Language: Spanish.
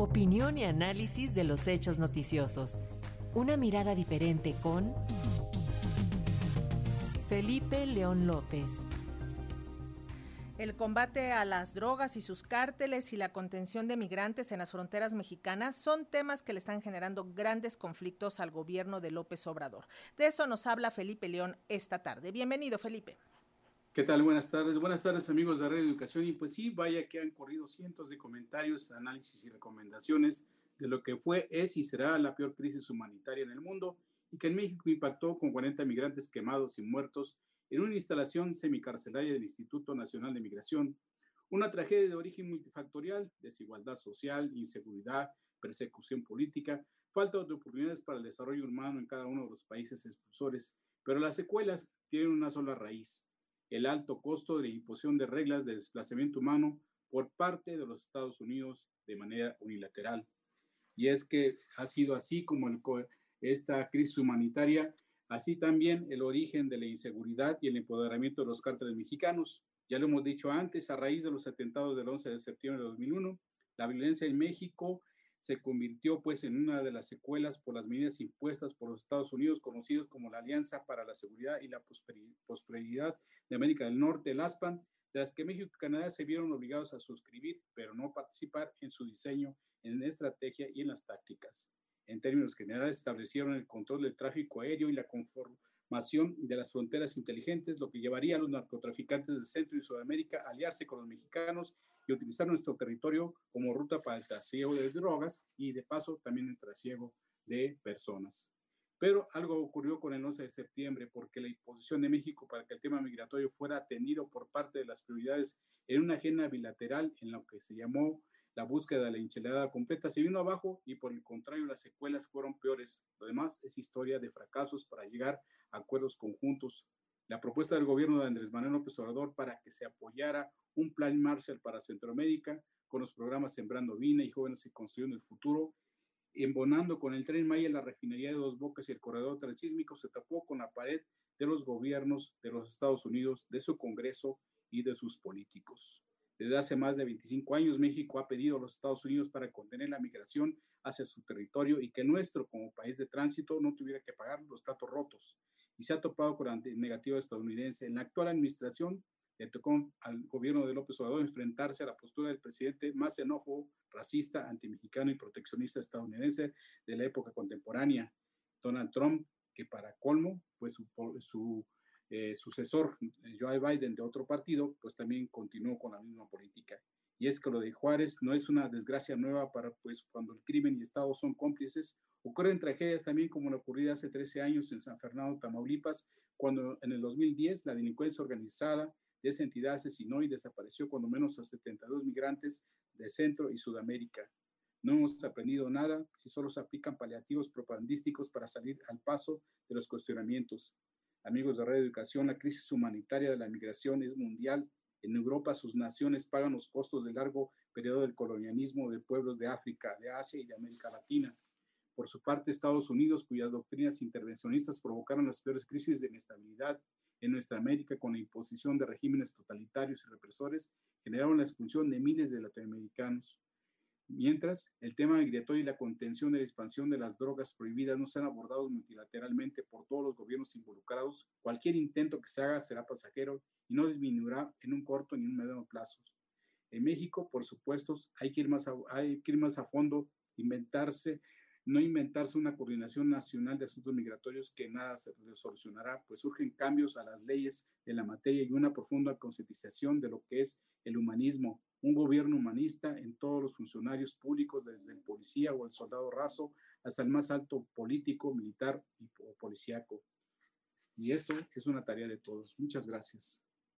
Opinión y análisis de los hechos noticiosos. Una mirada diferente con Felipe León López. El combate a las drogas y sus cárteles y la contención de migrantes en las fronteras mexicanas son temas que le están generando grandes conflictos al gobierno de López Obrador. De eso nos habla Felipe León esta tarde. Bienvenido, Felipe. ¿Qué tal? Buenas tardes. Buenas tardes, amigos de Radio Educación. Y pues sí, vaya que han corrido cientos de comentarios, análisis y recomendaciones de lo que fue, es y será la peor crisis humanitaria en el mundo y que en México impactó con 40 migrantes quemados y muertos en una instalación semicarcelaria del Instituto Nacional de Migración, una tragedia de origen multifactorial, desigualdad social, inseguridad, persecución política, falta de oportunidades para el desarrollo humano en cada uno de los países expulsores, pero las secuelas tienen una sola raíz, el alto costo de imposición de reglas de desplazamiento humano por parte de los Estados Unidos de manera unilateral. Y es que ha sido así como esta crisis humanitaria así también el origen de la inseguridad y el empoderamiento de los cárteles mexicanos. Ya lo hemos dicho antes, a raíz de los atentados del 11 de septiembre de 2001, la violencia en México se convirtió pues en una de las secuelas por las medidas impuestas por los Estados Unidos, conocidos como la Alianza para la Seguridad y la Prosperidad de América del Norte, el ASPAN, de las que México y Canadá se vieron obligados a suscribir, pero no participar en su diseño, en la estrategia y en las tácticas. En términos generales, establecieron el control del tráfico aéreo y la conformación de las fronteras inteligentes, lo que llevaría a los narcotraficantes de Centro y Sudamérica a aliarse con los mexicanos y utilizar nuestro territorio como ruta para el trasiego de drogas y de paso también el trasiego de personas. Pero algo ocurrió con el 11 de septiembre porque la imposición de México para que el tema migratorio fuera atendido por parte de las prioridades en una agenda bilateral en lo que se llamó la búsqueda de la enchilada completa se vino abajo y por el contrario las secuelas fueron peores. Lo demás es historia de fracasos para llegar a acuerdos conjuntos. La propuesta del gobierno de Andrés Manuel López Obrador para que se apoyara un plan Marshall para Centroamérica con los programas Sembrando Vina y Jóvenes y Construyendo el Futuro, embonando con el tren Maya la refinería de Dos Bocas y el corredor transísmico, se tapó con la pared de los gobiernos de los Estados Unidos, de su Congreso y de sus políticos. Desde hace más de 25 años, México ha pedido a los Estados Unidos para contener la migración hacia su territorio y que nuestro, como país de tránsito, no tuviera que pagar los tratos rotos. Y se ha topado con la negativa estadounidense. En la actual administración, le tocó al gobierno de López Obrador enfrentarse a la postura del presidente más enojo, racista, antimexicano y proteccionista estadounidense de la época contemporánea, Donald Trump, que para colmo, pues su, su eh, sucesor, Joe Biden, de otro partido, pues también continuó con la misma política. Y es que lo de Juárez no es una desgracia nueva para, pues, cuando el crimen y Estado son cómplices. Ocurren tragedias también como la ocurrida hace 13 años en San Fernando, Tamaulipas, cuando en el 2010 la delincuencia organizada de esa entidad asesinó y desapareció cuando menos a 72 migrantes de Centro y Sudamérica. No hemos aprendido nada si solo se aplican paliativos propagandísticos para salir al paso de los cuestionamientos. Amigos de Radio Educación, la crisis humanitaria de la migración es mundial. En Europa sus naciones pagan los costos de largo periodo del colonialismo de pueblos de África, de Asia y de América Latina. Por su parte, Estados Unidos, cuyas doctrinas intervencionistas provocaron las peores crisis de inestabilidad en nuestra América con la imposición de regímenes totalitarios y represores, generaron la expulsión de miles de latinoamericanos. Mientras, el tema migratorio y la contención de la expansión de las drogas prohibidas no se han abordado multilateralmente por todos los gobiernos involucrados, cualquier intento que se haga será pasajero y no disminuirá en un corto ni un mediano plazo. En México, por supuesto, hay que ir más hay que ir más a fondo, inventarse, no inventarse una coordinación nacional de asuntos migratorios que nada se solucionará, pues surgen cambios a las leyes de la materia y una profunda concientización de lo que es el humanismo, un gobierno humanista en todos los funcionarios públicos, desde el policía o el soldado raso hasta el más alto político, militar y policíaco. Y esto es una tarea de todos. Muchas gracias.